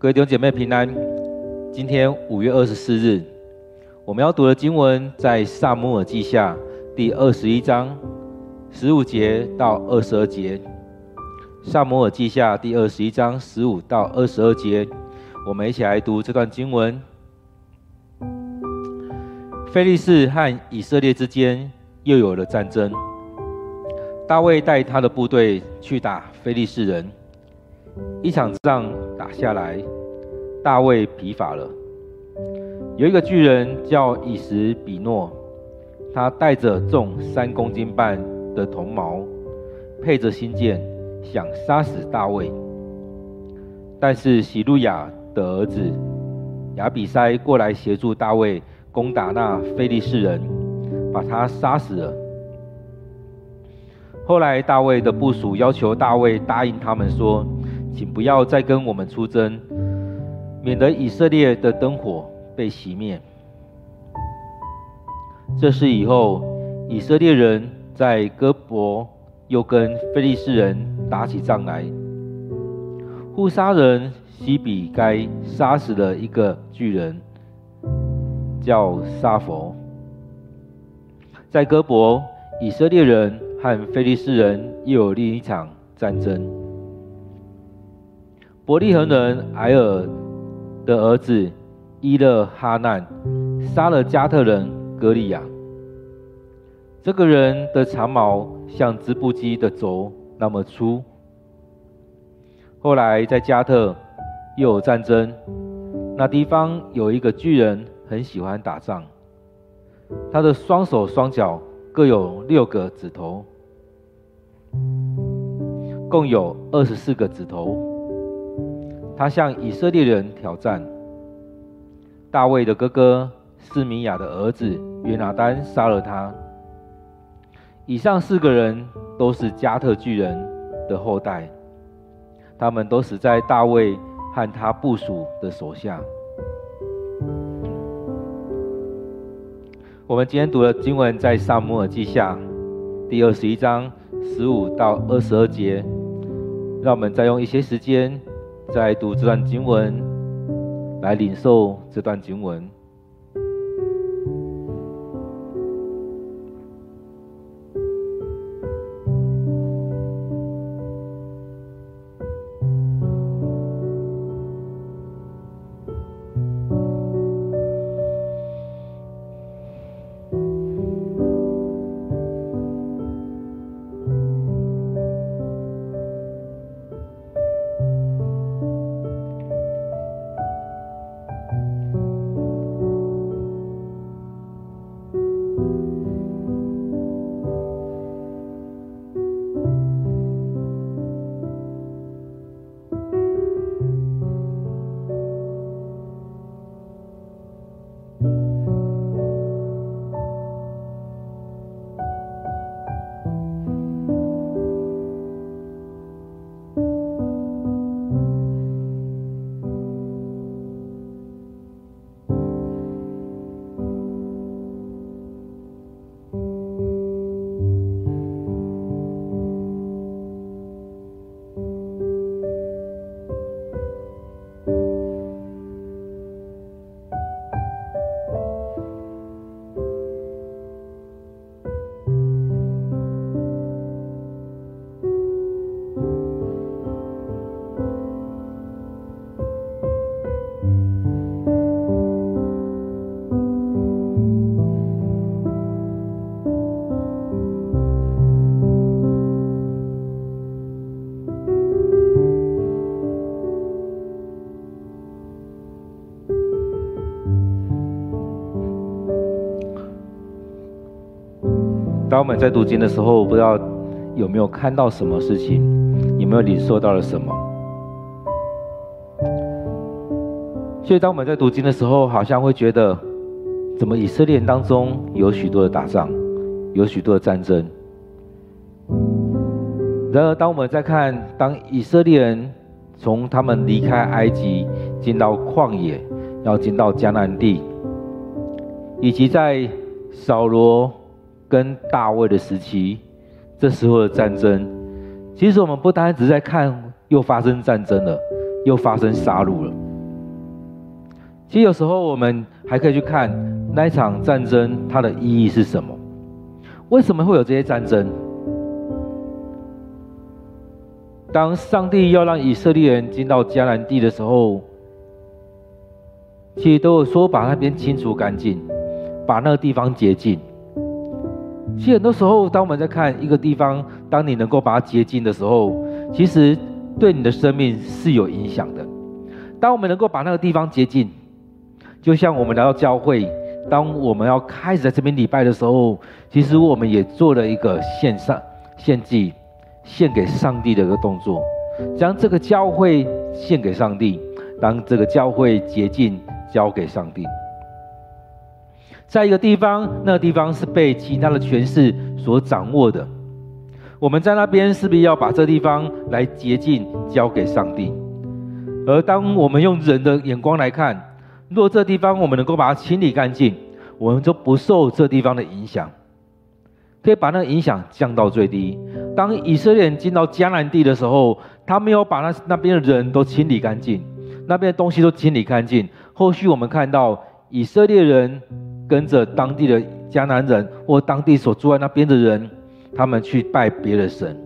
各位弟兄姐妹平安。今天五月二十四日，我们要读的经文在撒母耳记下第二十一章十五节到二十二节。撒母耳记下第二十一章十五到二十二节，我们一起来读这段经文。非利士和以色列之间又有了战争。大卫带他的部队去打非利士人，一场仗打下来，大卫疲乏了。有一个巨人叫以实比诺，他带着重三公斤半的铜矛，配着新剑，想杀死大卫。但是洗鲁雅的儿子亚比筛过来协助大卫攻打那非利士人，把他杀死了。后来，大卫的部属要求大卫答应他们说：“请不要再跟我们出征，免得以色列的灯火被熄灭。”这是以后，以色列人在哥伯又跟非利士人打起仗来。户沙人西比该杀死了一个巨人，叫沙佛。在哥伯，以色列人。和非利士人又有另一场战争。伯利恒人埃尔的儿子伊勒哈难杀了加特人格利亚。这个人的长矛像织布机的轴那么粗。后来在加特又有战争，那地方有一个巨人很喜欢打仗，他的双手双脚。各有六个指头，共有二十四个指头。他向以色列人挑战。大卫的哥哥示米亚的儿子约拿单杀了他。以上四个人都是加特巨人的后代，他们都死在大卫和他部属的手下。我们今天读的经文在撒母耳记下第二十一章十五到二十二节，让我们再用一些时间，再读这段经文，来领受这段经文。当我们在读经的时候，不知道有没有看到什么事情，有没有领受到了什么？所以当我们在读经的时候，好像会觉得，怎么以色列人当中有许多的打仗，有许多的战争。然而，当我们在看，当以色列人从他们离开埃及，进到旷野，要进到迦南地，以及在扫罗。跟大卫的时期，这时候的战争，其实我们不单只在看，又发生战争了，又发生杀戮了。其实有时候我们还可以去看那一场战争，它的意义是什么？为什么会有这些战争？当上帝要让以色列人进到迦南地的时候，其实都有说把那边清除干净，把那个地方洁净。其实很多时候，当我们在看一个地方，当你能够把它洁净的时候，其实对你的生命是有影响的。当我们能够把那个地方洁净，就像我们来到教会，当我们要开始在这边礼拜的时候，其实我们也做了一个献上献祭。献给上帝的一个动作，将这个教会献给上帝，当这个教会洁净交给上帝。在一个地方，那个地方是被其他的权势所掌握的，我们在那边势必要把这地方来洁净交给上帝。而当我们用人的眼光来看，若这地方我们能够把它清理干净，我们就不受这地方的影响。可以把那个影响降到最低。当以色列人进到迦南地的时候，他没有把那那边的人都清理干净，那边的东西都清理干净。后续我们看到以色列人跟着当地的迦南人或当地所住在那边的人，他们去拜别的神。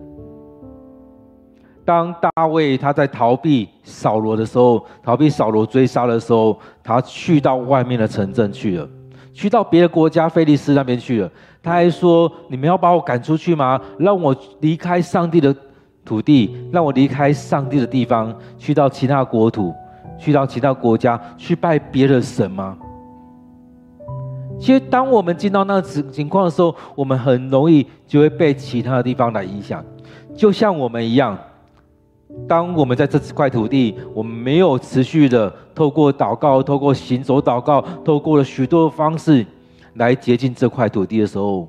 当大卫他在逃避扫罗的时候，逃避扫罗追杀的时候，他去到外面的城镇去了，去到别的国家非利士那边去了。他还说：“你们要把我赶出去吗？让我离开上帝的土地，让我离开上帝的地方，去到其他国土，去到其他国家去拜别的神吗？”其实，当我们进到那个情况的时候，我们很容易就会被其他的地方来影响，就像我们一样。当我们在这块土地，我们没有持续的透过祷告、透过行走祷告、透过了许多方式。来接近这块土地的时候，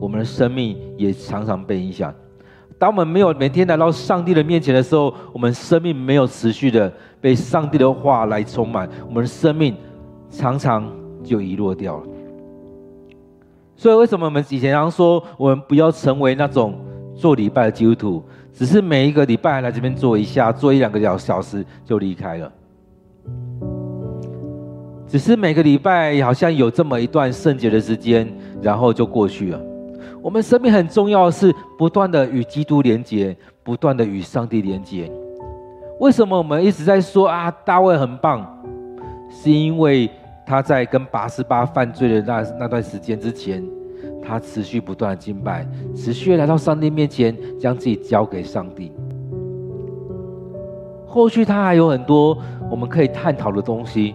我们的生命也常常被影响。当我们没有每天来到上帝的面前的时候，我们生命没有持续的被上帝的话来充满，我们的生命常常就遗落掉了。所以，为什么我们以前常说，我们不要成为那种做礼拜的基督徒，只是每一个礼拜来这边做一下，做一两个小小时就离开了。只是每个礼拜好像有这么一段圣洁的时间，然后就过去了。我们生命很重要的是不断的与基督连接，不断的与上帝连接。为什么我们一直在说啊，大卫很棒？是因为他在跟拔示巴犯罪的那那段时间之前，他持续不断的敬拜，持续来到上帝面前，将自己交给上帝。后续他还有很多我们可以探讨的东西。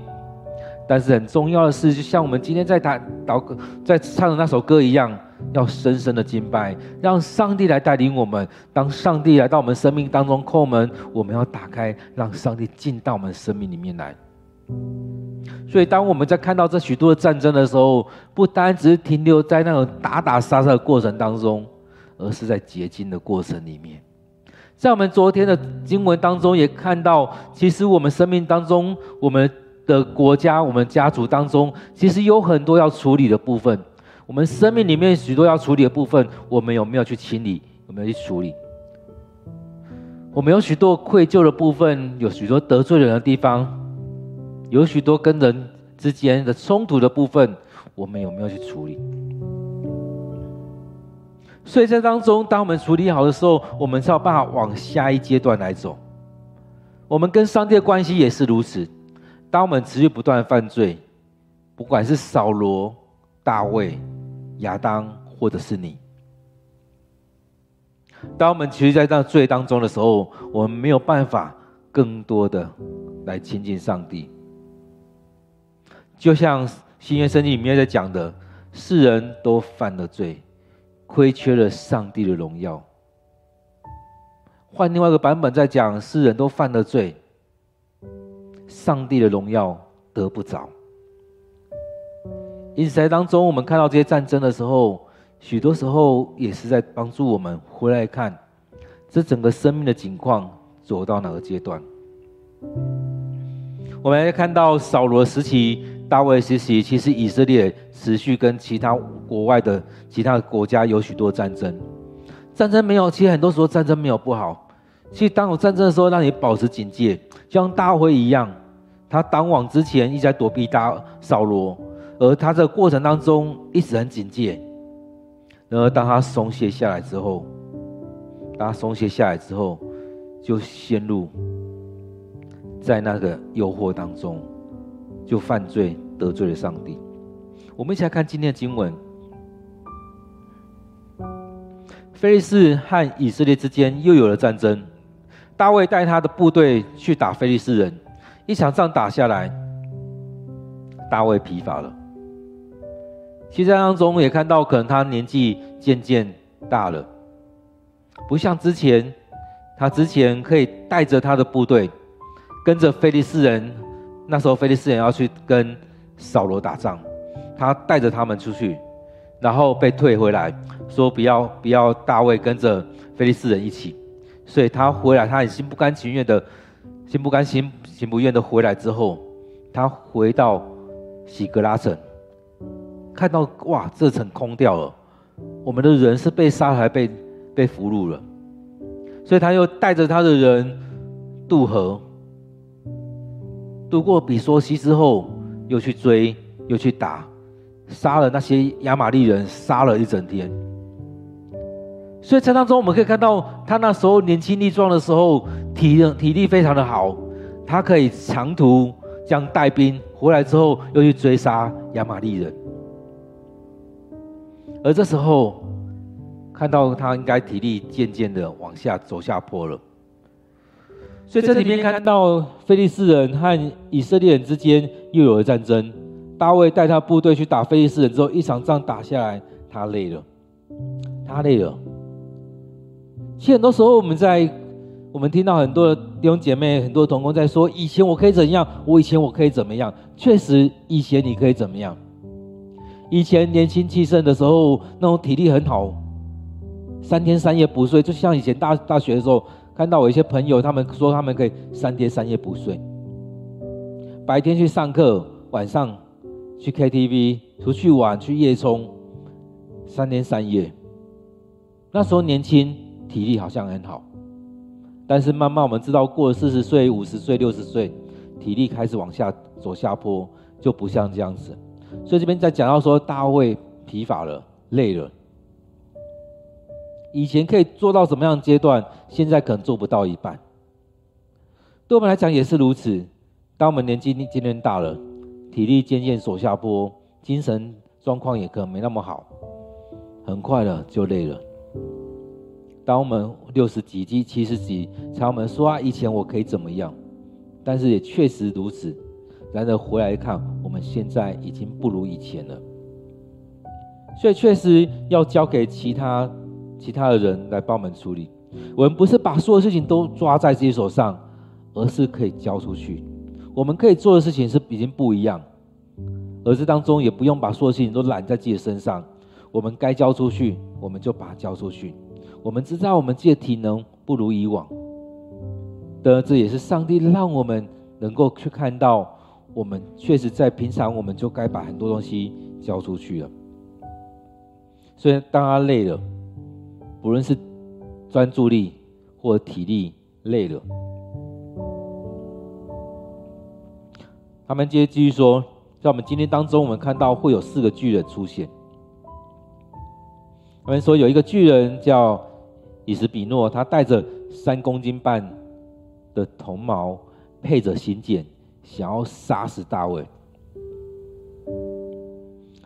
但是很重要的是，就像我们今天在祷祷歌、在唱的那首歌一样，要深深的敬拜，让上帝来带领我们。当上帝来到我们生命当中叩门，我们要打开，让上帝进到我们生命里面来。所以，当我们在看到这许多的战争的时候，不单只是停留在那种打打杀杀的过程当中，而是在结晶的过程里面。在我们昨天的经文当中也看到，其实我们生命当中，我们。的国家，我们家族当中，其实有很多要处理的部分。我们生命里面许多要处理的部分，我们有没有去清理？有没有去处理？我们有许多愧疚的部分，有许多得罪人的地方，有许多跟人之间的冲突的部分，我们有没有去处理？所以在当中，当我们处理好的时候，我们才有办法往下一阶段来走。我们跟上帝的关系也是如此。当我们持续不断犯罪，不管是扫罗、大卫、亚当，或者是你，当我们其实在那罪当中的时候，我们没有办法更多的来亲近上帝。就像新约圣经里面在讲的，世人都犯了罪，亏缺了上帝的荣耀。换另外一个版本在讲，世人都犯了罪。上帝的荣耀得不着，因此在当中，我们看到这些战争的时候，许多时候也是在帮助我们回来看这整个生命的景况走到哪个阶段。我们来看到扫罗时期、大卫时期，其实以色列持续跟其他国外的其他国家有许多战争。战争没有，其实很多时候战争没有不好。其实当有战争的时候，让你保持警戒，就像大卫一样。他当往之前一直在躲避大扫罗，而他这个过程当中一直很警戒。然而当他松懈下来之后，当他松懈下来之后，就陷入在那个诱惑当中，就犯罪得罪了上帝。我们一起来看今天的经文。菲利士和以色列之间又有了战争，大卫带他的部队去打菲利士人，一场仗打下来，大卫疲乏了。其实当中也看到，可能他年纪渐渐大了，不像之前，他之前可以带着他的部队，跟着菲利士人，那时候非利士人要去跟扫罗打仗，他带着他们出去。然后被退回来，说不要不要大卫跟着非利士人一起，所以他回来，他很心不甘情愿的，心不甘心情不愿的回来之后，他回到喜格拉城，看到哇，这城空掉了，我们的人是被杀还被被俘虏了，所以他又带着他的人渡河，渡过比索溪之后，又去追，又去打。杀了那些亚玛力人，杀了一整天。所以在当中，我们可以看到他那时候年轻力壮的时候，体力体力非常的好，他可以长途这样带兵回来之后，又去追杀亚玛力人。而这时候，看到他应该体力渐渐的往下走下坡了。所以这里面看到菲利士人和以色列人之间又有了战争。大卫带他部队去打菲利士人之后，一场仗打下来，他累了，他累了。其实很多时候，我们在我们听到很多的弟兄姐妹、很多的同工在说：“以前我可以怎样？我以前我可以怎么样？”确实，以前你可以怎么样？以前年轻气盛的时候，那种体力很好，三天三夜不睡。就像以前大大学的时候，看到我一些朋友，他们说他们可以三天三夜不睡，白天去上课，晚上。去 KTV，出去玩，去夜冲，三天三夜。那时候年轻，体力好像很好，但是慢慢我们知道，过了四十岁、五十岁、六十岁，体力开始往下走下坡，就不像这样子。所以这边在讲到说，大卫疲乏了，累了。以前可以做到什么样的阶段，现在可能做不到一半。对我们来讲也是如此。当我们年纪渐渐大了。体力渐渐走下坡，精神状况也可能没那么好，很快了就累了。当我们六十几、七七十几，才我们说啊，以前我可以怎么样？但是也确实如此。然而回来一看，我们现在已经不如以前了。所以确实要交给其他其他的人来帮我们处理。我们不是把所有事情都抓在自己手上，而是可以交出去。我们可以做的事情是已经不一样，而这当中也不用把所有事情都揽在自己身上。我们该交出去，我们就把它交出去。我们知道我们自己的体能不如以往，的这也是上帝让我们能够去看到，我们确实在平常我们就该把很多东西交出去了。所以当他累了，不论是专注力或体力累了。他们接着继续说，在我们今天当中，我们看到会有四个巨人出现。他们说有一个巨人叫以实比诺，他带着三公斤半的铜矛，配着信剑，想要杀死大卫。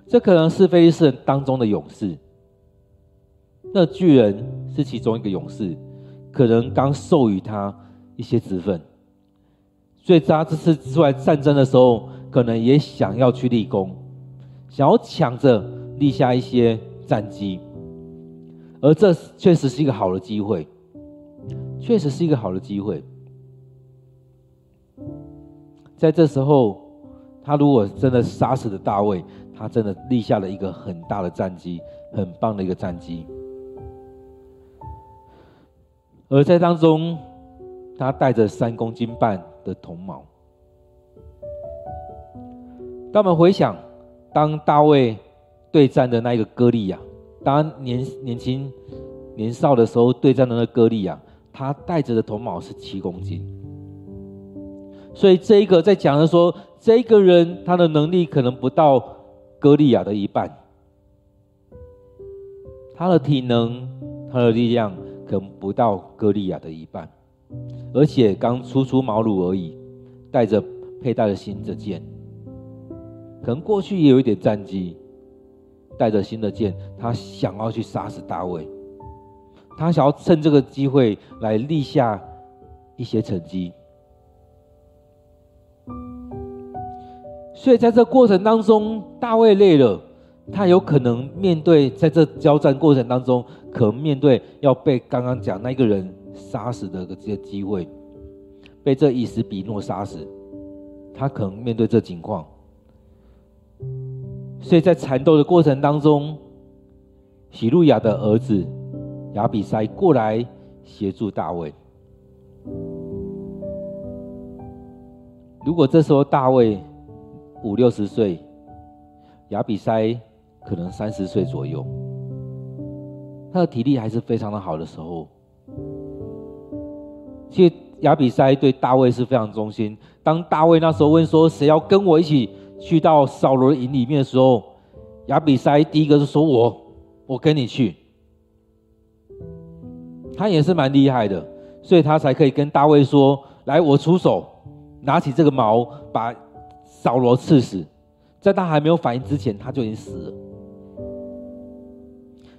这可能是非利士人当中的勇士。那巨人是其中一个勇士，可能刚授予他一些职分。所以他这次出来战争的时候，可能也想要去立功，想要抢着立下一些战绩，而这确实是一个好的机会，确实是一个好的机会。在这时候，他如果真的杀死了大卫，他真的立下了一个很大的战绩，很棒的一个战绩。而在当中，他带着三公斤半。的铜矛。当我们回想，当大卫对战的那一个歌利亚，当年年轻年少的时候对战的那个歌利亚，他带着的铜矛是七公斤。所以这一个在讲的说，这一个人他的能力可能不到歌利亚的一半，他的体能、他的力量可能不到歌利亚的一半，而且刚初出茅庐而已，带着佩戴了新的剑，可能过去也有一点战绩，带着新的剑，他想要去杀死大卫，他想要趁这个机会来立下一些成绩。所以在这过程当中，大卫累了，他有可能面对在这交战过程当中，可能面对要被刚刚讲那个人杀死的这些机会，被这以实比诺杀死，他可能面对这情况。所以在缠斗的过程当中，洗鲁雅的儿子亚比筛过来协助大卫。如果这时候大卫，五六十岁，亚比筛可能三十岁左右，他的体力还是非常的好的时候。其实亚比筛对大卫是非常忠心。当大卫那时候问说谁要跟我一起去到扫罗的营里面的时候，亚比筛第一个是说我，我跟你去。他也是蛮厉害的，所以他才可以跟大卫说：来，我出手，拿起这个矛把。扫罗刺死，在他还没有反应之前，他就已经死了。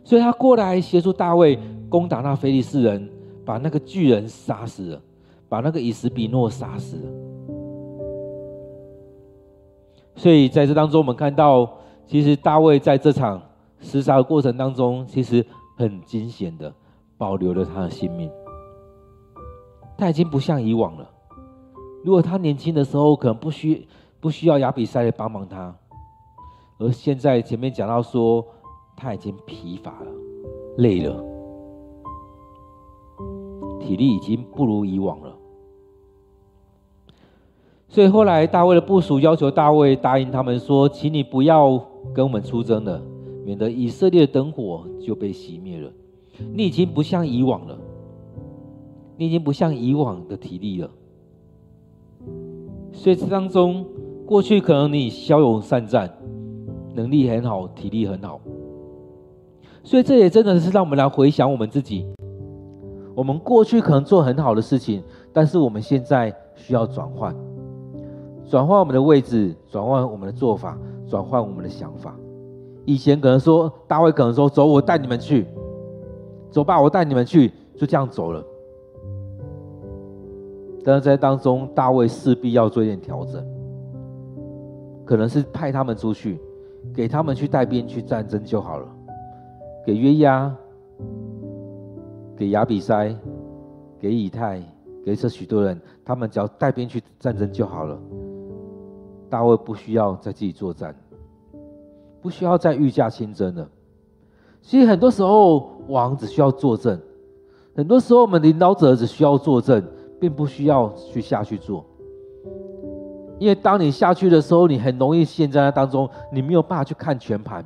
所以他过来协助大卫攻打那非利士人，把那个巨人杀死了，把那个以实比诺杀死了。所以在这当中，我们看到，其实大卫在这场厮杀的过程当中，其实很惊险的保留了他的性命。他已经不像以往了。如果他年轻的时候，可能不需。不需要亚比筛来帮忙他，而现在前面讲到说他已经疲乏了，累了，体力已经不如以往了。所以后来大卫的部署要求大卫答应他们说：“请你不要跟我们出征了，免得以色列的灯火就被熄灭了。你已经不像以往了，你已经不像以往的体力了。”所以这当中。过去可能你骁勇善战，能力很好，体力很好，所以这也真的是让我们来回想我们自己。我们过去可能做很好的事情，但是我们现在需要转换，转换我们的位置，转换我们的做法，转换我们的想法。以前可能说大卫可能说走，我带你们去，走吧，我带你们去，就这样走了。但是在当中，大卫势必要做一点调整。可能是派他们出去，给他们去带兵去战争就好了。给约押，给亚比筛，给以太，给这许多人，他们只要带兵去战争就好了。大卫不需要再自己作战，不需要再御驾亲征了。其实很多时候，王只需要坐镇；很多时候，我们领导者只需要坐镇，并不需要去下去做。因为当你下去的时候，你很容易陷在那当中，你没有办法去看全盘。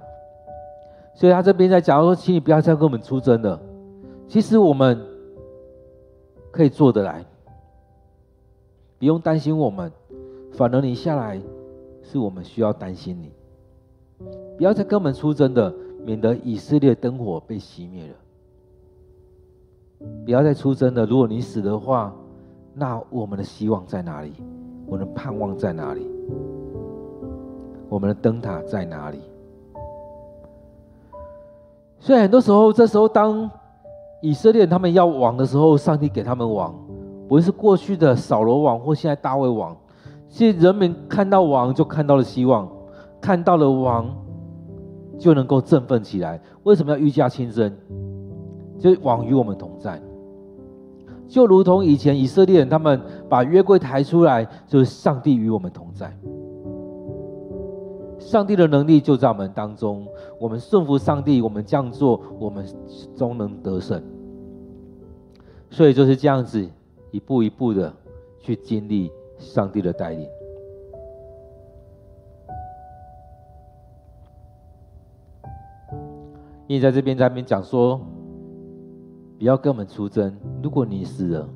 所以他这边在讲说，请你不要再跟我们出征了。其实我们可以做得来，不用担心我们。反而你下来，是我们需要担心你。不要再跟我们出征的，免得以色列灯火被熄灭了。不要再出征的，如果你死的话，那我们的希望在哪里？我们的盼望在哪里？我们的灯塔在哪里？所以很多时候，这时候当以色列人他们要王的时候，上帝给他们王，不会是过去的扫罗王或现在大卫王。其实人们看到王就看到了希望，看到了王就能够振奋起来。为什么要御驾亲征？就是王与我们同在。就如同以前以色列人，他们把约柜抬出来，就是上帝与我们同在。上帝的能力就在我们当中，我们顺服上帝，我们这样做，我们终能得胜。所以就是这样子，一步一步的去经历上帝的带领。因为在这边在那边讲说。不要跟我们出征。如果你死了，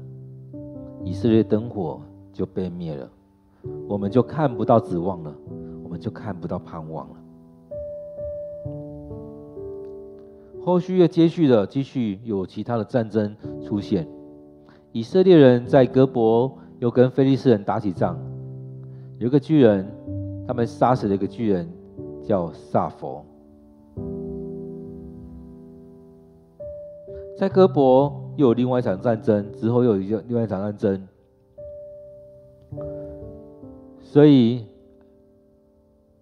以色列灯火就被灭了。我们就看不到指望了，就看不到盼望了。后续又接续的继续有其他的战争出现，以色列人在哥伯又跟非利士人打起仗，有一个巨人，他们杀死了一个巨人，叫撒弗。在哥伯又有另外一场战争，之后又有一个另外一场战争，所以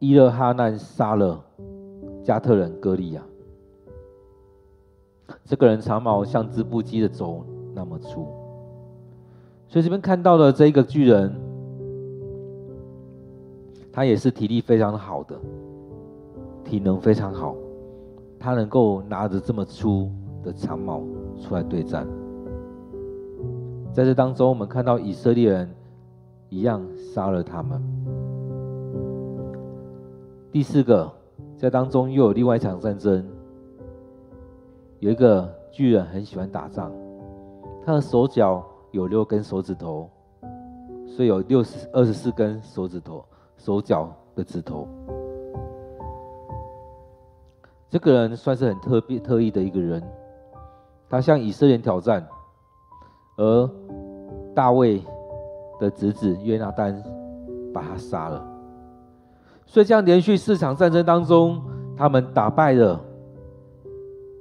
伊勒哈难杀了加特人歌利亚。这个人长矛像织布机的轴那么粗，所以这边看到的这一个巨人，他也是体力非常好的，体能非常好，他能够拿着这么粗的长矛出来对战。在这当中，我们看到以色列人一样杀了他们。第四个，在当中又有另外一场战争。有一个巨人很喜欢打仗，他的手脚有六根手指头，所以有六十二十四根手指头，手脚的指头。这个人算是很特别特异的一个人，他向以色列挑战，而大卫的侄子约拿单把他杀了。所以这样连续四场战争当中，他们打败了。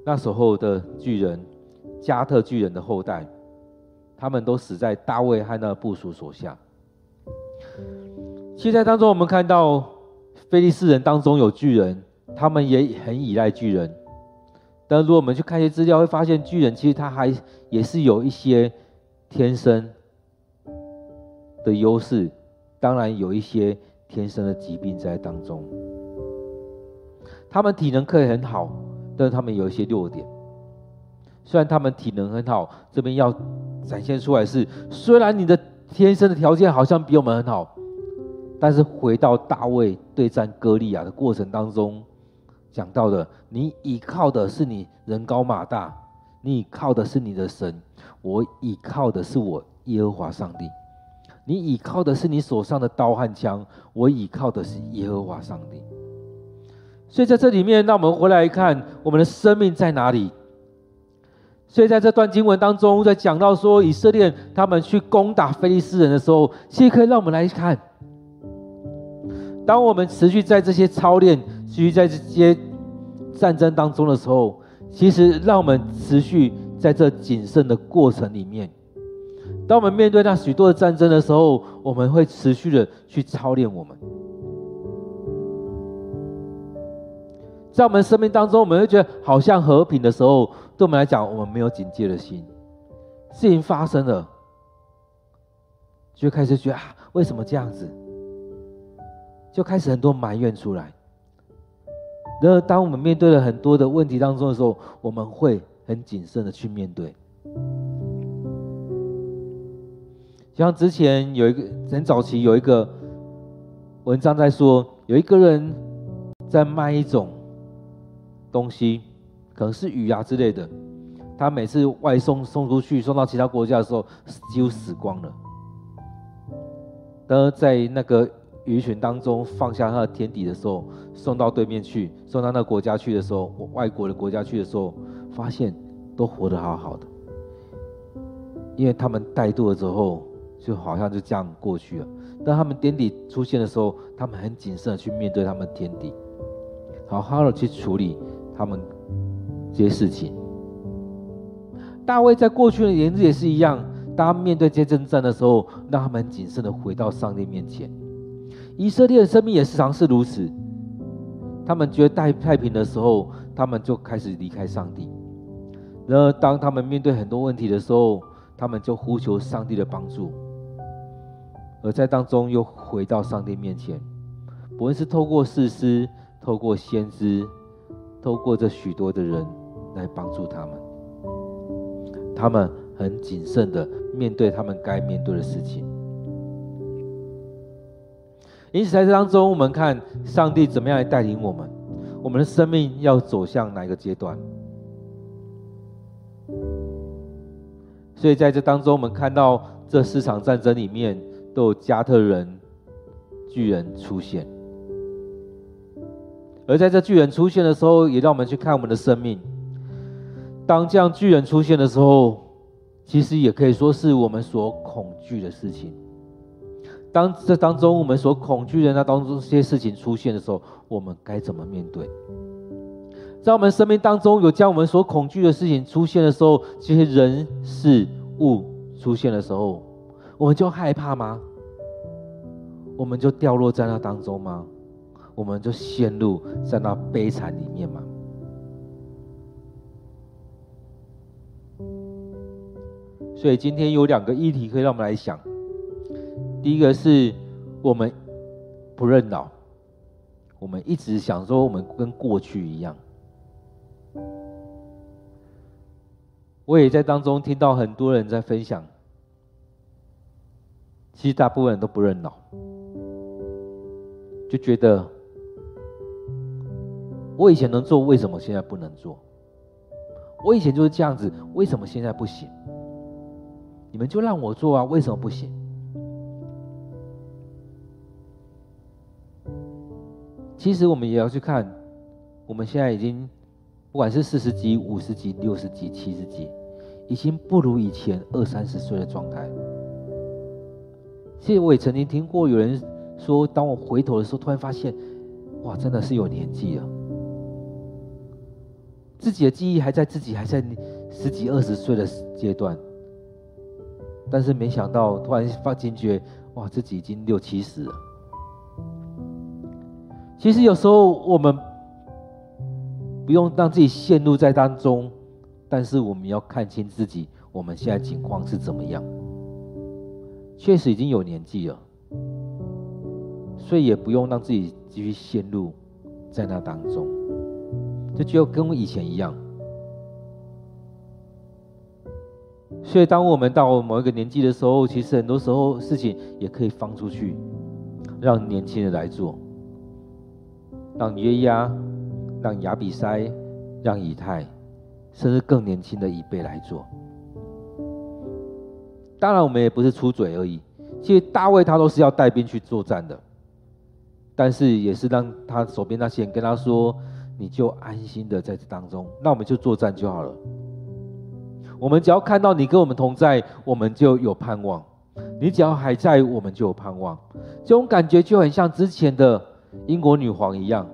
那时候的巨人，加特巨人的后代，他们都死在大卫和那部属手下。现在当中，我们看到菲利士人当中有巨人，他们也很依赖巨人。但如果我们去看一些资料，会发现巨人其实他还也是有一些天生的优势，当然有一些天生的疾病在当中。他们体能可以很好。但是他们有一些弱点，虽然他们体能很好，这边要展现出来是，虽然你的天生的条件好像比我们很好，但是回到大卫对战歌利亚的过程当中，讲到的，你倚靠的是你人高马大，你倚靠的是你的神，我倚靠的是我耶和华上帝，你倚靠的是你手上的刀和枪，我倚靠的是耶和华上帝。所以在这里面，让我们回来一看，我们的生命在哪里？所以在这段经文当中，在讲到说以色列他们去攻打非利士人的时候，其实可以让我们来看，当我们持续在这些操练、持续在这些战争当中的时候，其实让我们持续在这谨慎的过程里面，当我们面对那许多的战争的时候，我们会持续的去操练我们。在我们生命当中，我们会觉得好像和平的时候，对我们来讲，我们没有警戒的心。事情发生了，就开始觉得啊，为什么这样子？就开始很多埋怨出来。然而，当我们面对了很多的问题当中的时候，我们会很谨慎的去面对。像之前有一个很早期有一个文章在说，有一个人在卖一种。东西可能是鱼啊之类的，他每次外送送出去，送到其他国家的时候，几乎死光了。当在那个鱼群当中放下他的天敌的时候，送到对面去，送到那个国家去的时候，外国的国家去的时候，发现都活得好好的，因为他们怠惰了之后，就好像就这样过去了。当他们天敌出现的时候，他们很谨慎的去面对他们天敌，好好的去处理。他们这些事情，大卫在过去的年日也是一样。当面对这些征战的时候，让他们谨慎的回到上帝面前。以色列的生命也时常是如此。他们觉得太太平的时候，他们就开始离开上帝。然而，当他们面对很多问题的时候，他们就呼求上帝的帮助，而在当中又回到上帝面前，不论是透过士师，透过先知。透过这许多的人来帮助他们，他们很谨慎的面对他们该面对的事情。因此，在这当中，我们看上帝怎么样来带领我们，我们的生命要走向哪一个阶段？所以，在这当中，我们看到这四场战争里面有加特人巨人出现。而在这巨人出现的时候，也让我们去看我们的生命。当这样巨人出现的时候，其实也可以说是我们所恐惧的事情。当这当中我们所恐惧的那当中这些事情出现的时候，我们该怎么面对？在我们生命当中有将我们所恐惧的事情出现的时候，这些人事物出现的时候，我们就害怕吗？我们就掉落在那当中吗？我们就陷入在那悲惨里面吗？所以今天有两个议题可以让我们来想。第一个是我们不认老，我们一直想说我们跟过去一样。我也在当中听到很多人在分享，其实大部分人都不认老，就觉得我以前能做，为什么现在不能做？我以前就是这样子，为什么现在不行？你们就让我做啊，为什么不行？其实我们也要去看，我们现在已经不管是四十几、五十几、六十几、七十几。已经不如以前二三十岁的状态。其实我也曾经听过有人说，当我回头的时候，突然发现，哇，真的是有年纪了。自己的记忆还在自己还在十几二十岁的阶段，但是没想到突然发惊觉，哇，自己已经六七十了。其实有时候我们不用让自己陷入在当中。但是我们要看清自己，我们现在情况是怎么样？确实已经有年纪了，所以也不用让自己继续陷入在那当中，这就跟我以前一样。所以当我们到某一个年纪的时候，其实很多时候事情也可以放出去，让年轻人来做，让约押，让亚比筛，让以太。甚至更年轻的一辈来做。当然，我们也不是出嘴而已。其实大卫他都是要带兵去作战的，但是也是让他手边那些人跟他说：“你就安心的在这当中，那我们就作战就好了。我们只要看到你跟我们同在，我们就有盼望。你只要还在，我们就有盼望。这种感觉就很像之前的英国女皇一样，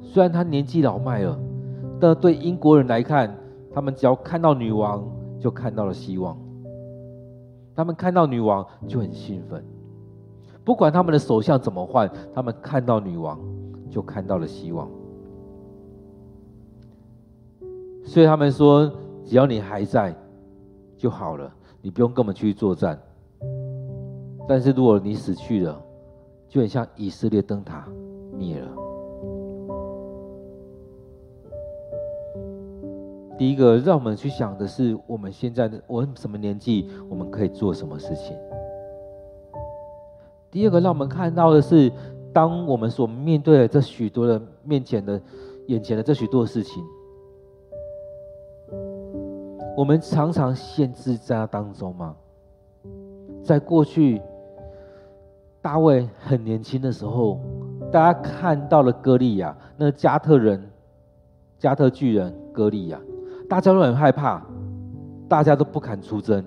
虽然她年纪老迈了。”但对英国人来看，他们只要看到女王，就看到了希望。他们看到女王就很兴奋，不管他们的首相怎么换，他们看到女王就看到了希望。所以他们说，只要你还在就好了，你不用跟我们去作战。但是如果你死去了，就很像以色列灯塔灭了。第一个让我们去想的是，我们现在的我什么年纪，我们可以做什么事情。第二个让我们看到的是，当我们所面对的这许多的面前的眼前的这许多事情，我们常常限制在那当中吗？在过去，大卫很年轻的时候，大家看到了歌利亚，那加特人、加特巨人歌利亚。大家都很害怕，大家都不敢出征，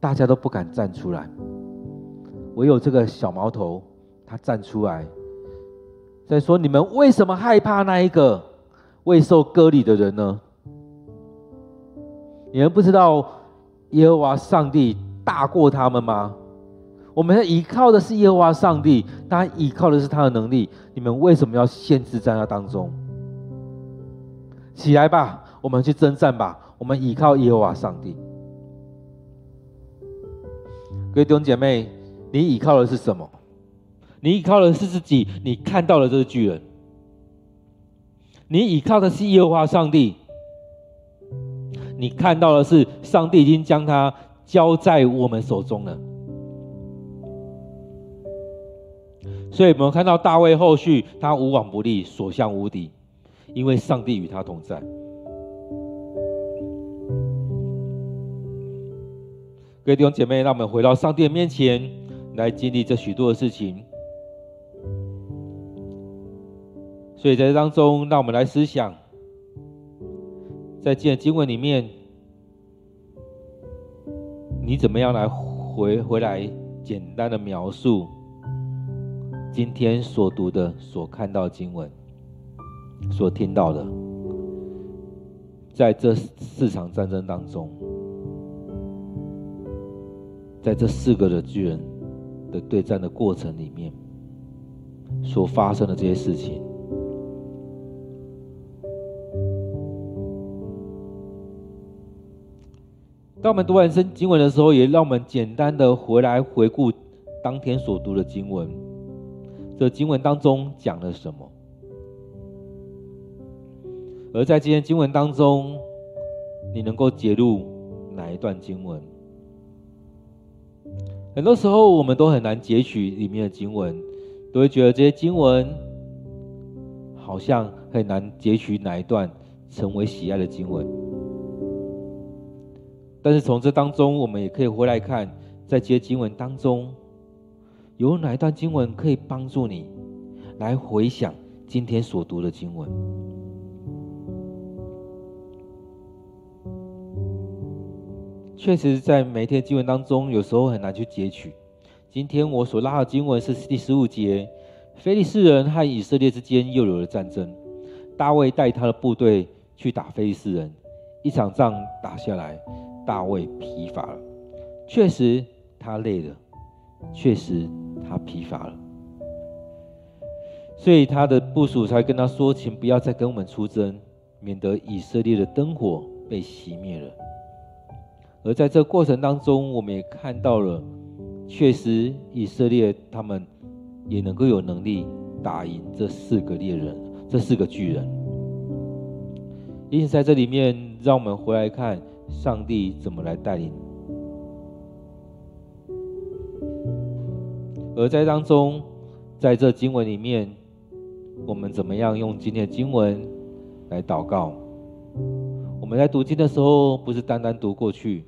大家都不敢站出来。唯有这个小毛头，他站出来，在说：“你们为什么害怕那一个未受割礼的人呢？你们不知道耶和华上帝大过他们吗？我们依靠的是耶和华上帝，他依靠的是他的能力。你们为什么要限制在那当中？”起来吧，我们去征战吧。我们依靠耶和华上帝。各位弟兄姐妹，你依靠的是什么？你依靠的是自己。你看到了这个巨人。你依靠的是耶和华上帝。你看到的是上帝已经将他交在我们手中了。所以我们看到大卫后续，他无往不利，所向无敌。因为上帝与他同在，各位弟兄姐妹，让我们回到上帝的面前，来经历这许多的事情。所以在这当中，让我们来思想，在今天经文里面，你怎么样来回回来简单的描述今天所读的、所看到的经文，所听到的，在这四场战争当中，在这四个的巨人的对战的过程里面，所发生的这些事情。当我们读完圣经文的时候，也让我们简单的回来回顾当天所读的经文。这经文当中讲了什么？而在今天经文当中，你能够节录哪一段经文？很多时候我们都很难截取里面的经文，都会觉得这些经文好像很难截取哪一段成为喜爱的经文。但是从这当中，我们也可以回来看，在这些经文当中，有哪一段经文可以帮助你来回想今天所读的经文？确实，在每一天经文当中，有时候很难去截取。今天我所拉的经文是第十五节：非利士人和以色列之间又有了战争，大卫带他的部队去打非利士人，一场仗打下来。大卫疲乏了，确实他累了，确实他疲乏了，所以他的部署才跟他说：“请不要再跟我们出征，免得以色列的灯火被熄灭了。”而在这过程当中，我们也看到了，确实以色列他们也能够有能力打赢这四个猎人，这四个巨人。因此，在这里面，让我们回来看。上帝怎么来带领？而在当中，在这经文里面，我们怎么样用今天的经文来祷告？我们在读经的时候，不是单单读过去，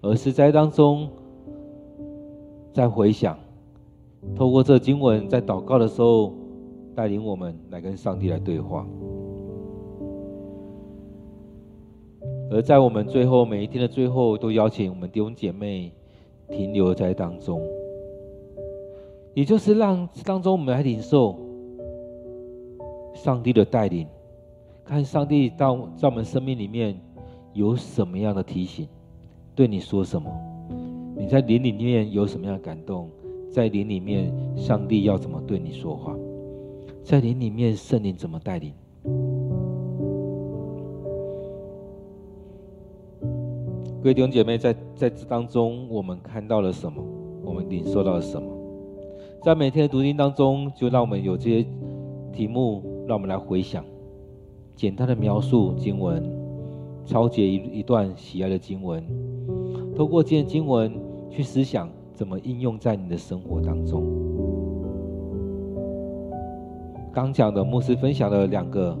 而是在当中在回想，透过这经文，在祷告的时候，带领我们来跟上帝来对话。而在我们最后每一天的最后，都邀请我们弟兄姐妹停留在当中，也就是让当中我们来领受上帝的带领，看上帝到在我们生命里面有什么样的提醒，对你说什么？你在灵里面有什么样的感动？在灵里面，上帝要怎么对你说话？在灵里面，圣灵怎么带领？各位弟兄姐妹，在在这当中，我们看到了什么？我们领受到了什么？在每天的读经当中，就让我们有这些题目，让我们来回想，简单的描述经文，抄写一一段喜爱的经文，透过这些经文去思想，怎么应用在你的生活当中。刚讲的牧师分享了两个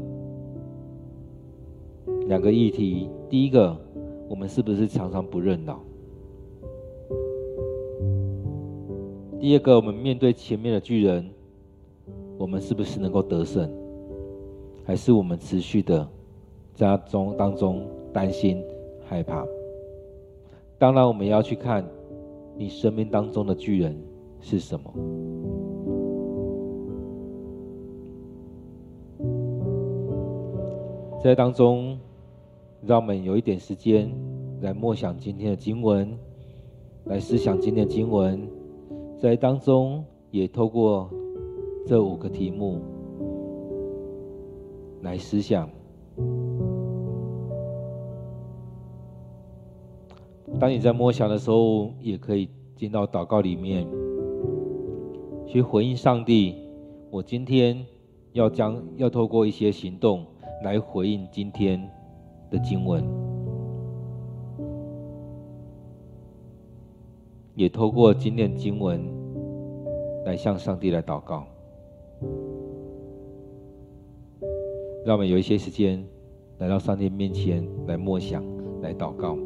两个议题，第一个。我们是不是常常不认老？第二个，我们面对前面的巨人，我们是不是能够得胜？还是我们持续的在中当中担心害怕？当然，我们要去看你生命当中的巨人是什么。在当中。让我们有一点时间来默想今天的经文，来思想今天的经文，在当中也透过这五个题目来思想。当你在默想的时候，也可以进到祷告里面去回应上帝。我今天要将要透过一些行动来回应今天的经文，也透过今天经文来向上帝来祷告，让我们有一些时间来到上帝面前来默想、来祷告。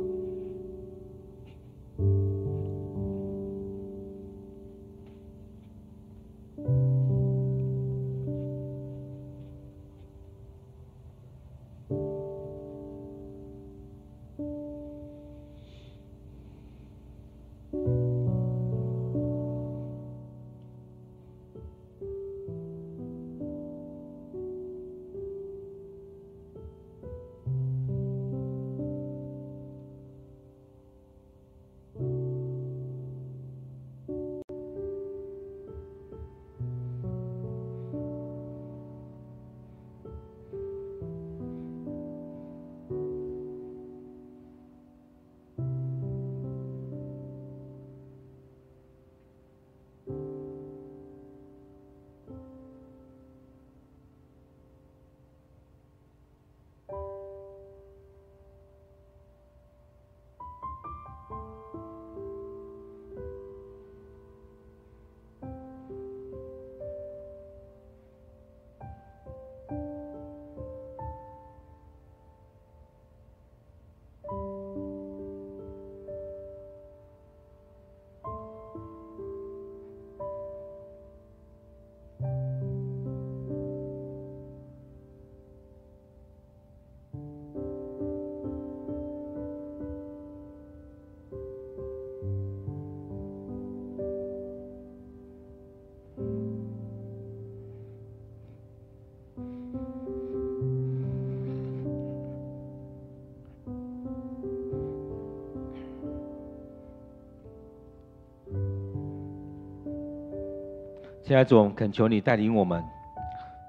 现在主，恳求你带领我们，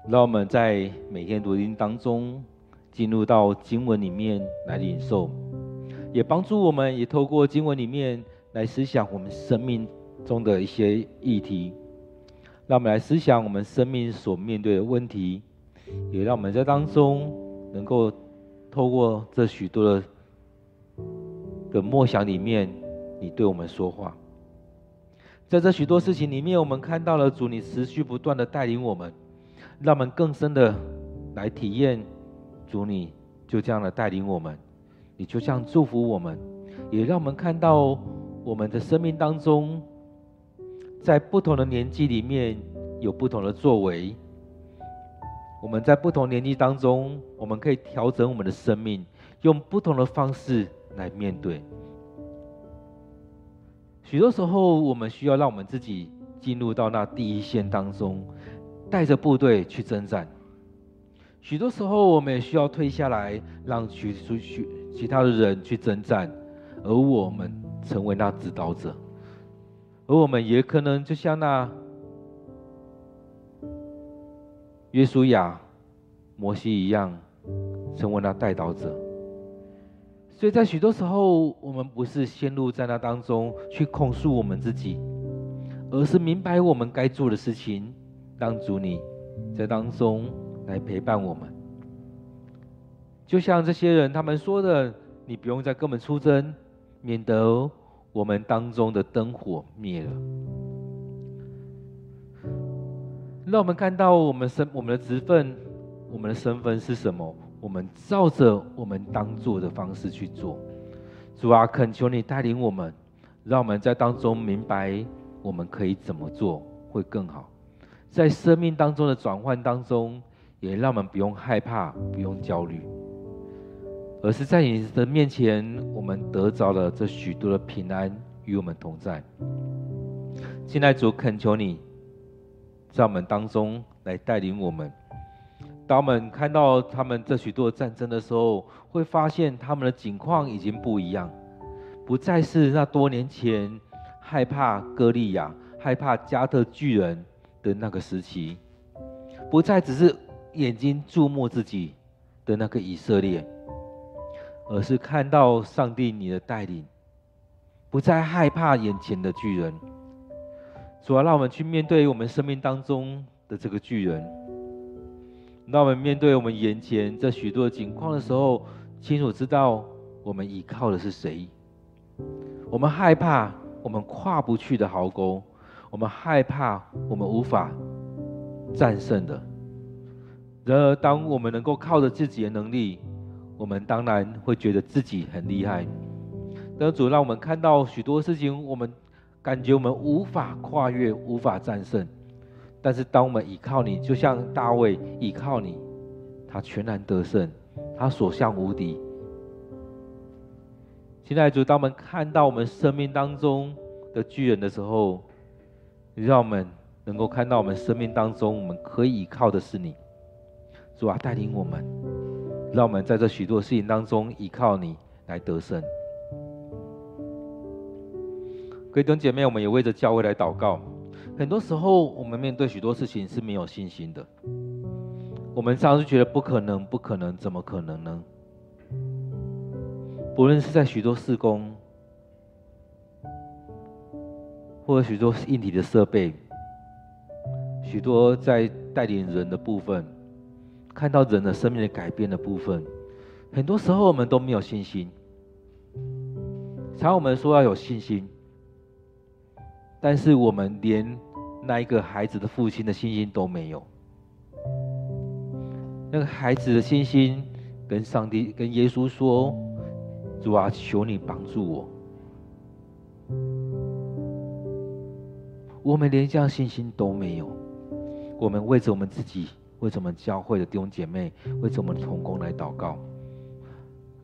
让我们在每天读经当中进入到经文里面来领受，也帮助我们，也透过经文里面来思想我们生命中的一些议题，让我们来思想我们生命所面对的问题，也让我们在当中能够透过这许多的的默想里面，你对我们说话。在这许多事情里面，我们看到了主，你持续不断的带领我们，让我们更深的来体验主，你就这样的带领我们，你就这样祝福我们，也让我们看到我们的生命当中，在不同的年纪里面有不同的作为，我们在不同年纪当中，我们可以调整我们的生命，用不同的方式来面对。许多时候，我们需要让我们自己进入到那第一线当中，带着部队去征战。许多时候，我们也需要退下来，让许许许其他的人去征战，而我们成为那指导者。而我们也可能就像那约书亚、摩西一样，成为那带导者。所以在许多时候，我们不是陷入在那当中去控诉我们自己，而是明白我们该做的事情，让主你在当中来陪伴我们。就像这些人他们说的：“你不用再跟我们出征，免得我们当中的灯火灭了。”让我们看到我们身、我们的职分、我们的身份是什么。我们照着我们当做的方式去做，主啊，恳求你带领我们，让我们在当中明白我们可以怎么做会更好，在生命当中的转换当中，也让我们不用害怕，不用焦虑，而是在你的面前，我们得着了这许多的平安与我们同在。现在主恳求你，在我们当中来带领我们。当我们看到他们这许多战争的时候，会发现他们的境况已经不一样，不再是那多年前害怕歌利亚、害怕加特巨人的那个时期，不再只是眼睛注目自己的那个以色列，而是看到上帝你的带领，不再害怕眼前的巨人，主要让我们去面对我们生命当中的这个巨人。那我们面对我们眼前这许多的境况的时候，清楚知道我们依靠的是谁。我们害怕我们跨不去的壕沟，我们害怕我们无法战胜的。然而，当我们能够靠着自己的能力，我们当然会觉得自己很厉害。但主让我们看到许多事情，我们感觉我们无法跨越，无法战胜。但是，当我们倚靠你，就像大卫倚靠你，他全然得胜，他所向无敌。现在主，当我们看到我们生命当中的巨人的时候，让我们能够看到我们生命当中我们可以依靠的是你。主啊，带领我们，让我们在这许多事情当中依靠你来得胜。各位弟兄姐妹，我们也为着教会来祷告。很多时候，我们面对许多事情是没有信心的。我们常常是觉得不可能，不可能，怎么可能呢？不论是在许多施工，或者许多硬体的设备，许多在带领人的部分，看到人的生命的改变的部分，很多时候我们都没有信心。常我们说要有信心。但是我们连那一个孩子的父亲的信心都没有。那个孩子的信心跟上帝、跟耶稣说：“主啊，求你帮助我。”我们连这样信心都没有。我们为着我们自己，为着我们教会的弟兄姐妹，为着我们的同工来祷告。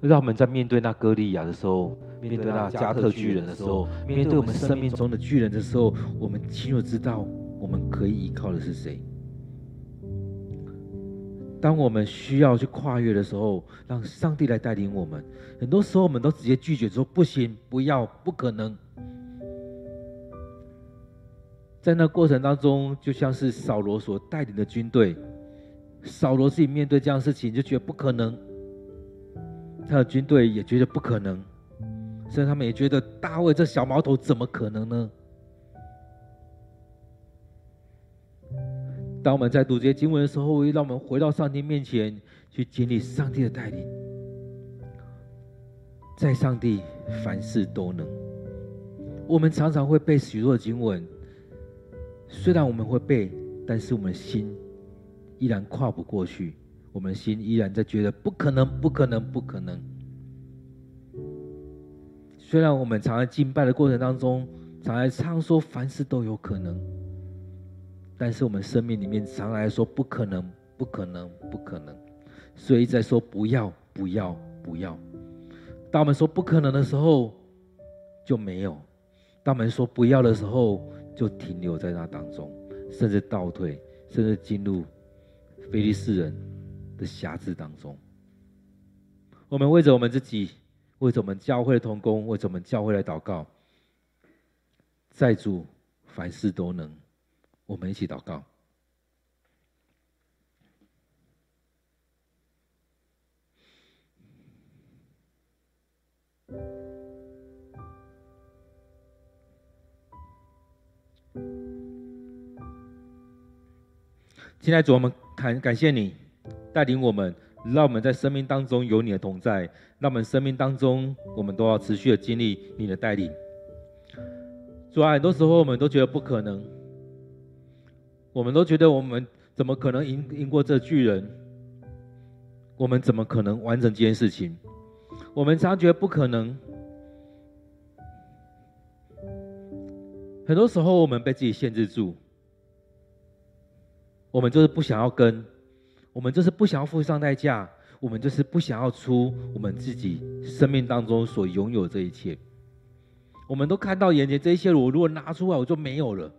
让我们在面对那歌利亚的时候。面对那加特巨人的时候，面对我们生命中的巨人的时候，我们清楚知道我们可以依靠的是谁。当我们需要去跨越的时候，让上帝来带领我们。很多时候，我们都直接拒绝说：“不行，不要，不可能。”在那过程当中，就像是扫罗所带领的军队，扫罗自己面对这样事情就觉得不可能，他的军队也觉得不可能，所以他们也觉得大卫这小毛头怎么可能呢？当我们在读这些经文的时候，让我们回到上帝面前去经历上帝的带领，在上帝凡事都能。我们常常会背许多的经文，虽然我们会背，但是我们心依然跨不过去，我们心依然在觉得不可能，不可能，不可能。虽然我们常在敬拜的过程当中，常在唱说凡事都有可能。但是我们生命里面常来说不可能，不可能，不可能，所以在说不要，不要，不要。当我们说不可能的时候，就没有；当我们说不要的时候，就停留在那当中，甚至倒退，甚至进入非利士人的辖制当中。我们为着我们自己，为着我们教会的同工，为着我们教会来祷告，在主凡事都能。我们一起祷告。现在主，我们感感谢你带领我们，让我们在生命当中有你的同在，让我们生命当中我们都要持续的经历你的带领。主啊，很多时候我们都觉得不可能。我们都觉得我们怎么可能赢赢过这巨人？我们怎么可能完成这件事情？我们常觉得不可能。很多时候我们被自己限制住，我们就是不想要跟，我们就是不想要付上代价，我们就是不想要出我们自己生命当中所拥有这一切。我们都看到眼前这一切，我如果拿出来，我就没有了。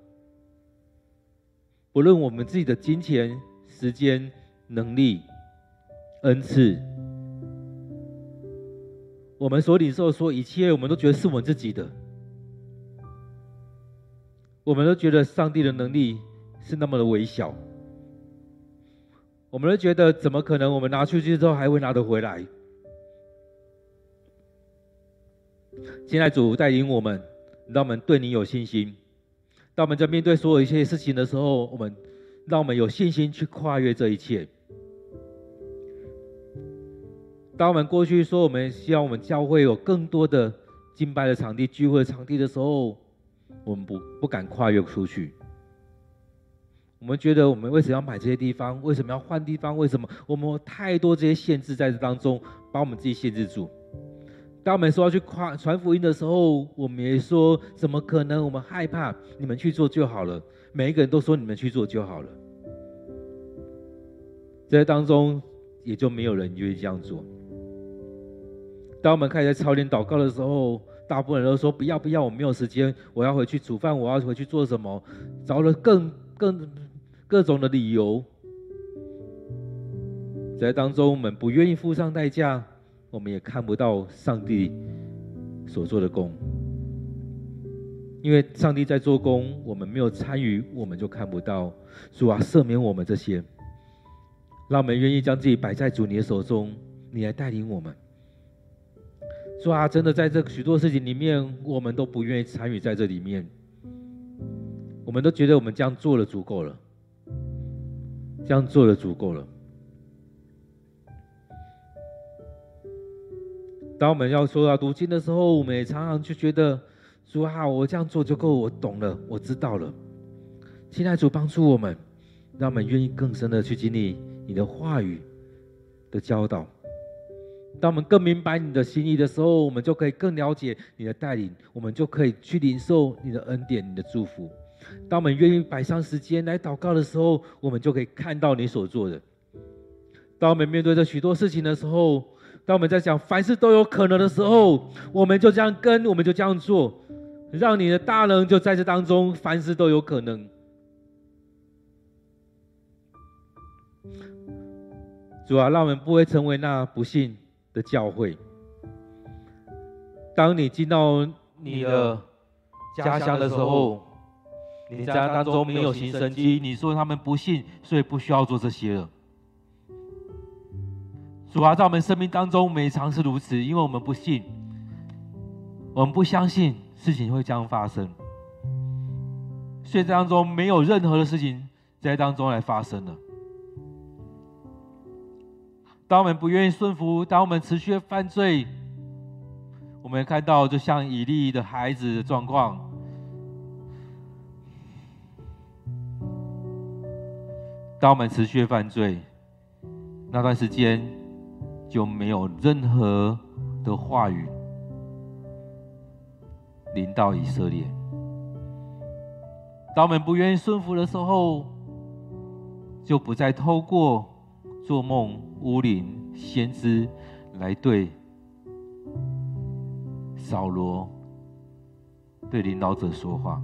不论我们自己的金钱、时间、能力、恩赐，我们所领受的所有一切，我们都觉得是我们自己的。我们都觉得上帝的能力是那么的微小，我们都觉得怎么可能？我们拿出去之后还会拿得回来？现在主带领我们，让我们对你有信心。当我们在面对所有一些事情的时候，我们让我们有信心去跨越这一切。当我们过去说我们希望我们教会有更多的敬拜的场地、聚会的场地的时候，我们不不敢跨越出去。我们觉得我们为什么要买这些地方？为什么要换地方？为什么我们有太多这些限制在这当中，把我们自己限制住？当我们说要去夸传福音的时候，我们也说怎么可能？我们害怕，你们去做就好了。每一个人都说你们去做就好了，在当中也就没有人愿意这样做。当我们开始在操练祷告的时候，大部分人都说不要不要，我没有时间，我要回去煮饭，我要回去做什么，找了更更各种的理由。在当中，我们不愿意付上代价。我们也看不到上帝所做的工，因为上帝在做工，我们没有参与，我们就看不到。主啊，赦免我们这些，让我们愿意将自己摆在主你的手中，你来带领我们。主啊，真的在这许多事情里面，我们都不愿意参与在这里面，我们都觉得我们这样做了足够了，这样做的足够了。当我们要说到读经的时候，我们也常常就觉得，主啊，我这样做就够，我懂了，我知道了。亲爱的主，帮助我们，让我们愿意更深的去经历你的话语的教导。当我们更明白你的心意的时候，我们就可以更了解你的带领，我们就可以去领受你的恩典、你的祝福。当我们愿意摆上时间来祷告的时候，我们就可以看到你所做的。当我们面对着许多事情的时候，当我们在想凡事都有可能的时候，我们就这样跟，我们就这样做，让你的大能就在这当中，凡事都有可能。主啊，让我们不会成为那不幸的教会。当你进到你的家乡的时候，你家当中没有新神迹，你说他们不信，所以不需要做这些了。主啊，在我们生命当中，每常是如此，因为我们不信，我们不相信事情会这样发生，所以在当中没有任何的事情在当中来发生了。当我们不愿意顺服，当我们持续犯罪，我们看到就像以利的孩子的状况。当我们持续犯罪，那段时间就没有任何的话语临到以色列。当我们不愿意顺服的时候，就不再透过做梦、巫灵、先知来对扫罗、对领导者说话。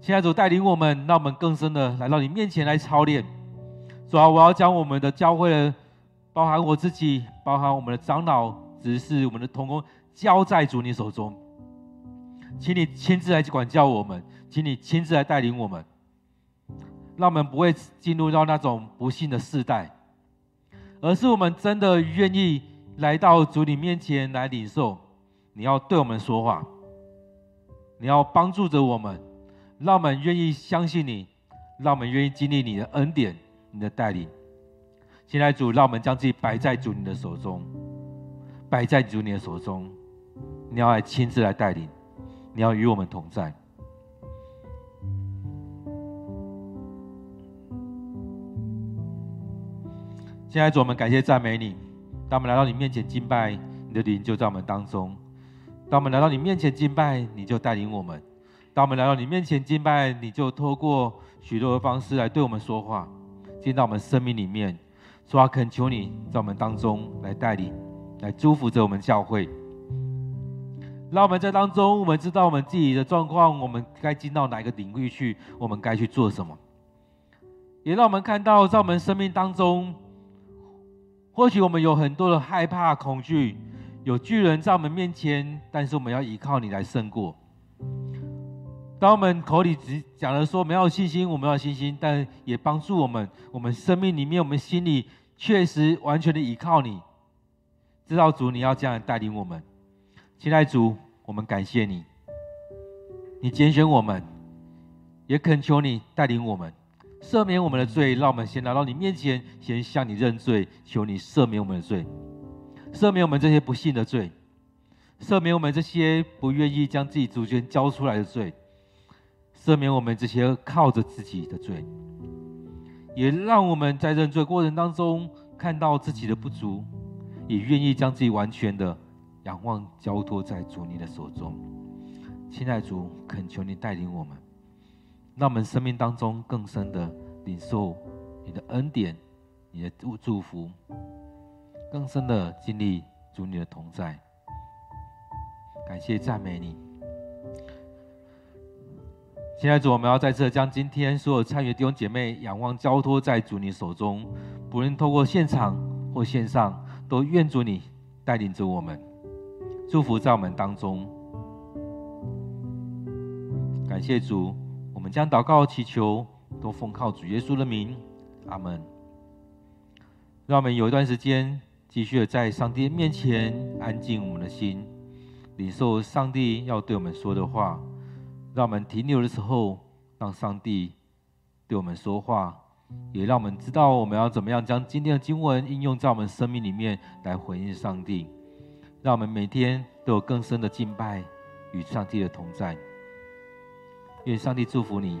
现在主带领我们，让我们更深的来到你面前来操练。主啊，我要将我们的教会，包含我自己，包含我们的长老、执事、我们的同工，交在主你手中。请你亲自来管教我们，请你亲自来带领我们，让我们不会进入到那种不幸的世代，而是我们真的愿意来到主你面前来领受。你要对我们说话，你要帮助着我们。让我们愿意相信你，让我们愿意经历你的恩典、你的带领。现在主，让我们将自己摆在主你的手中，摆在主你的手中。你要来亲自来带领，你要与我们同在。现在主，我们感谢赞美你。当我们来到你面前敬拜，你的灵就在我们当中；当我们来到你面前敬拜，你就带领我们。当我们来到你面前敬拜，你就透过许多的方式来对我们说话，进到我们生命里面，说：“恳求你在我们当中来带领，来祝福着我们教会。”让我们在当中，我们知道我们自己的状况，我们该进到哪一个领域去，我们该去做什么。也让我们看到，在我们生命当中，或许我们有很多的害怕、恐惧，有巨人在我们面前，但是我们要依靠你来胜过。当我们口里只讲了说我们要有信心，我们要有信心，但也帮助我们，我们生命里面，我们心里确实完全的依靠你，知道主你要这样带领我们。亲爱主，我们感谢你，你拣选我们，也恳求你带领我们，赦免我们的罪，让我们先来到你面前，先向你认罪，求你赦免我们的罪，赦免我们这些不信的罪，赦免我们这些不愿意将自己主权交出来的罪。赦免我们这些靠着自己的罪，也让我们在认罪过程当中看到自己的不足，也愿意将自己完全的仰望交托在主你的手中。亲爱主，恳求你带领我们，让我们生命当中更深的领受你的恩典、你的祝祝福，更深的经历主你的同在。感谢赞美你。现在主，我们要在这将今天所有参与弟兄姐妹仰望交托在主你手中，不论透过现场或线上，都愿主你带领着我们，祝福在我们当中。感谢主，我们将祷告祈求都奉靠主耶稣的名，阿门。让我们有一段时间继续的在上帝面前安静我们的心，领受上帝要对我们说的话。让我们停留的时候，让上帝对我们说话，也让我们知道我们要怎么样将今天的经文应用在我们生命里面来回应上帝。让我们每天都有更深的敬拜与上帝的同在。愿上帝祝福你。